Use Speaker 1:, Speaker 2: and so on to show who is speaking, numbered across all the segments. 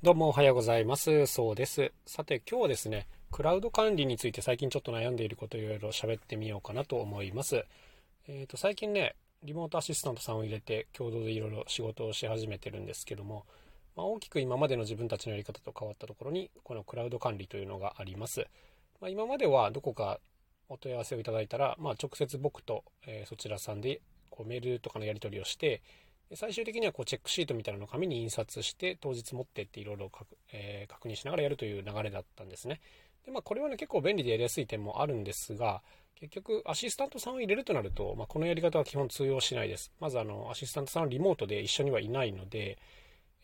Speaker 1: どうもおはようございます。そうです。さて今日はですね、クラウド管理について最近ちょっと悩んでいることをいろいろ喋ってみようかなと思います。えっ、ー、と、最近ね、リモートアシスタントさんを入れて共同でいろいろ仕事をし始めてるんですけども、まあ、大きく今までの自分たちのやり方と変わったところに、このクラウド管理というのがあります。まあ、今まではどこかお問い合わせをいただいたら、まあ、直接僕と、え、そちらさんでこうメールとかのやり取りをして、最終的にはこうチェックシートみたいなのを紙に印刷して当日持ってっていろいろえ、確認しながらやるという流れだったんですね。で、まあこれはね結構便利でやりやすい点もあるんですが、結局アシスタントさんを入れるとなると、まあ、このやり方は基本通用しないです。まずあのアシスタントさんはリモートで一緒にはいないので、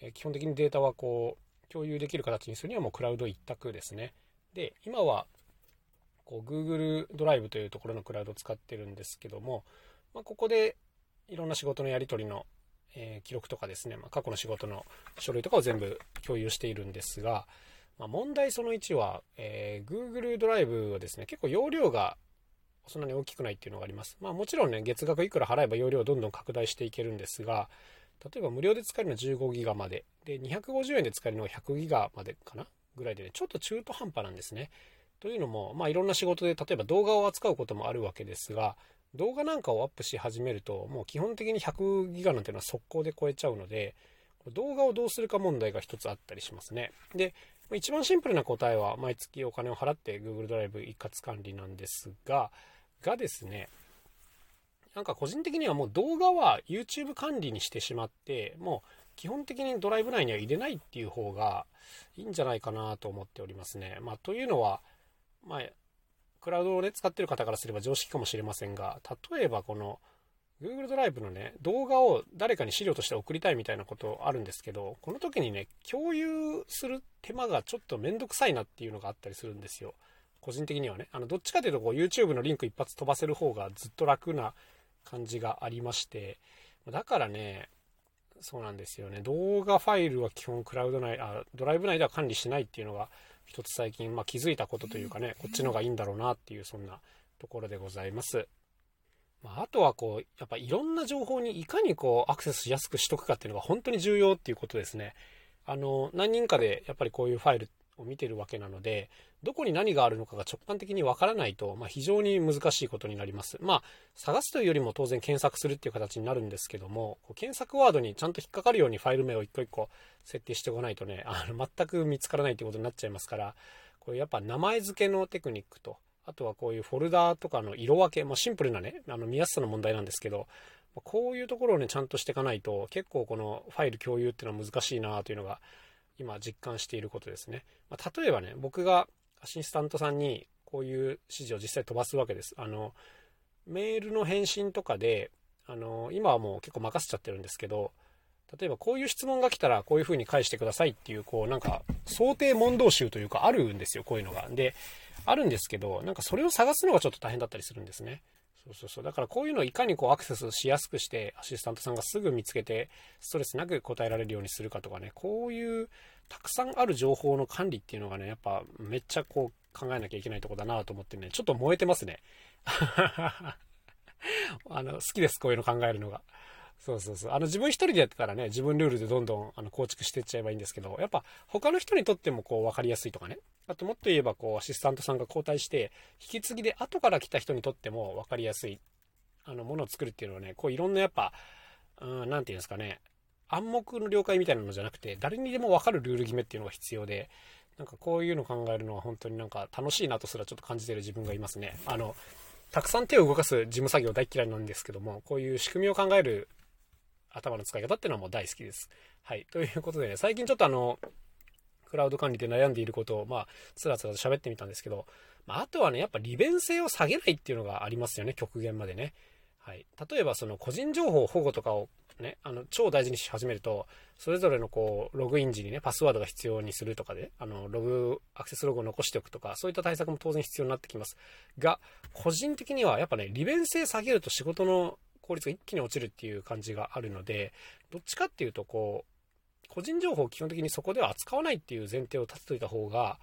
Speaker 1: え、基本的にデータはこう共有できる形にするにはもうクラウド一択ですね。で、今はこう Google ドライブというところのクラウドを使ってるんですけども、まあ、ここでいろんな仕事のやり取りのえ、記録とかですね、まあ、過去の仕事の書類とかを全部共有しているんですが、まあ、問題その1は、えー、Google ドライブはですね、結構容量がそんなに大きくないっていうのがあります。まあもちろんね、月額いくら払えば容量をどんどん拡大していけるんですが、例えば無料で使えるのは15ギガまで、で、250円で使えるのは100ギガまでかなぐらいでね、ちょっと中途半端なんですね。というのも、まあいろんな仕事で、例えば動画を扱うこともあるわけですが、動画なんかをアップし始めると、もう基本的に100ギガなんていうのは速攻で超えちゃうので、動画をどうするか問題が一つあったりしますね。で、一番シンプルな答えは毎月お金を払って Google ドライブ一括管理なんですが、がですね、なんか個人的にはもう動画は YouTube 管理にしてしまって、もう基本的にドライブ内には入れないっていう方がいいんじゃないかなと思っておりますね。まあというのは、まあクラウドをね、使ってる方からすれば常識かもしれませんが、例えばこの Google ドライブのね、動画を誰かに資料として送りたいみたいなことあるんですけど、この時にね、共有する手間がちょっとめんどくさいなっていうのがあったりするんですよ。個人的にはね。あの、どっちかというとこう YouTube のリンク一発飛ばせる方がずっと楽な感じがありまして、だからね、そうなんですよね。動画ファイルは基本クラウド内、あ、ドライブ内では管理しないっていうのが一つ最近、まあ、気づいたことというかね、こっちの方がいいんだろうなっていう、そんなところでございます。まあ、あとはこう、やっぱいろんな情報にいかにこう、アクセスしやすくしとくかっていうのが本当に重要っていうことですね。あの、何人かでやっぱりこういうファイルを見てるわけなので、どこに何があるのかが直感的にわからないと、まあ、非常に難しいことになります。まあ、探すというよりも当然検索するっていう形になるんですけども、検索ワードにちゃんと引っかかるようにファイル名を一個一個設定しておかないとね、あの、全く見つからないってことになっちゃいますから、これやっぱ名前付けのテクニックと、あとはこういうフォルダーとかの色分け、まあ、シンプルなね、あの見やすさの問題なんですけど、こういうところをね、ちゃんとしていかないと、結構このファイル共有っていうのは難しいなというのが今実感していることですね。まあ、例えばね、僕がアシスタントさんにこういう指示を実際飛ばすわけです。あの、メールの返信とかで、あの、今はもう結構任せちゃってるんですけど、例えばこういう質問が来たらこういう風に返してくださいっていう、こうなんか想定問答集というかあるんですよ、こういうのが。で、あるんですけど、なんかそれを探すのがちょっと大変だったりするんですね。そうそうそう。だからこういうのをいかにこうアクセスしやすくして、アシスタントさんがすぐ見つけて、ストレスなく答えられるようにするかとかね、こういうたくさんある情報の管理っていうのがね、やっぱめっちゃこう考えなきゃいけないとこだなと思ってね、ちょっと燃えてますね。あの、好きです、こういうの考えるのが。そうそうそう。あの、自分一人でやってたらね、自分ルールでどんどん、あの、構築していっちゃえばいいんですけど、やっぱ、他の人にとっても、こう、わかりやすいとかね。あと、もっと言えば、こう、アシスタントさんが交代して、引き継ぎで後から来た人にとってもわかりやすい、あの、ものを作るっていうのはね、こう、いろんなやっぱ、うん、なんていうんですかね、暗黙の了解みたいなのじゃなくて、誰にでもわかるルール決めっていうのが必要で、なんかこういうの考えるのは本当になんか楽しいなとすらちょっと感じてる自分がいますね。あの、たくさん手を動かす事務作業大嫌いなんですけども、こういう仕組みを考える頭の使い方っていうのはもう大好きです。はい。ということでね、最近ちょっとあの、クラウド管理で悩んでいることを、まあ、つらつらと喋ってみたんですけど、まあ、あとはね、やっぱ利便性を下げないっていうのがありますよね、極限までね。はい。例えば、その個人情報保護とかをね、あの、超大事にし始めると、それぞれのこう、ログイン時にね、パスワードが必要にするとかで、あの、ログ、アクセスログを残しておくとか、そういった対策も当然必要になってきます。が、個人的にはやっぱね、利便性下げると仕事の効率が一気に落ちるっていう感じがあるので、どっちかっていうと、こう、個人情報を基本的にそこでは扱わないっていう前提を立てといた方が、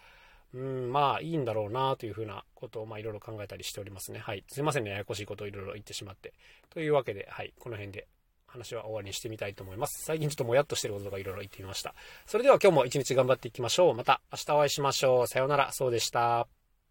Speaker 1: うん、まあいいんだろうなというふうなことをまあいろいろ考えたりしておりますね。はい。すいませんね。ややこしいことをいろいろ言ってしまって。というわけで、はい。この辺で話は終わりにしてみたいと思います。最近ちょっともやっとしてることがいろいろ言ってみました。それでは今日も一日頑張っていきましょう。また明日お会いしましょう。さようなら。そうでした。